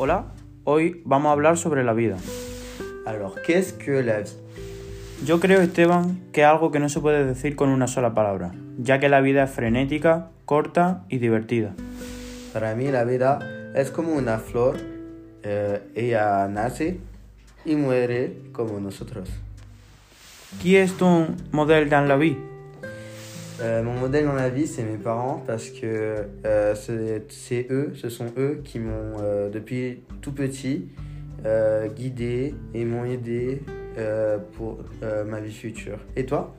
Hola, hoy vamos a hablar sobre la vida. Alors, qu'est-ce que la vie Yo creo, Esteban, que es algo que no se puede decir con una sola palabra, ya que la vida es frenética, corta y divertida. Para mí la vida es como una flor, eh, ella nace y muere como nosotros. Qui est ton modèle dans la vie Euh, mon modèle dans la vie, c'est mes parents parce que euh, c'est eux, ce sont eux qui m'ont, euh, depuis tout petit, euh, guidé et m'ont aidé pour ma vie future. Et toi?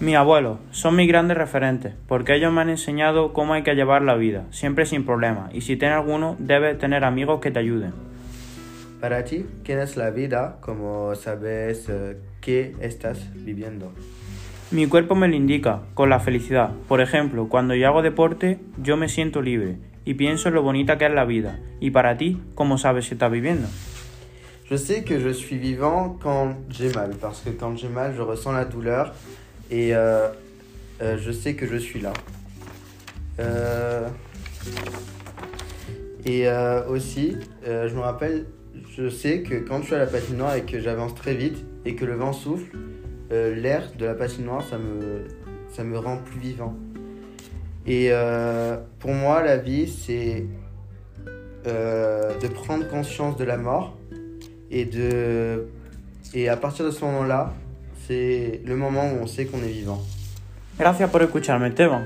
Mis abuelos son mis grandes referentes, porque ellos me han enseñado cómo hay que llevar la vida, siempre sin problemas, y si tienes alguno, debes tener amigos que te ayuden. Para ti, ¿qué es la vida? Como sabes eh, qué estás viviendo? Mi cuerpo me lo indica, con la felicidad. Por ejemplo, cuando yo hago deporte, yo me siento libre y pienso en lo bonita que es la vida. Y para ti, ¿cómo sabes si estás viviendo? Je sais que je suis vivant quand j'ai mal, parce que quand j'ai mal, je ressens la douleur et euh, euh, je sais que je suis là. Euh, et aussi, je me rappelle, je sais que quand je suis à la patinoire et que j'avance très vite et que le vent souffle, euh, l'air de la patinoire, ça me, ça me rend plus vivant. Et euh, pour moi, la vie, c'est euh, de prendre conscience de la mort et de et à partir de ce moment-là, c'est le moment où on sait qu'on est vivant. Gracias por escucharme, Esteban.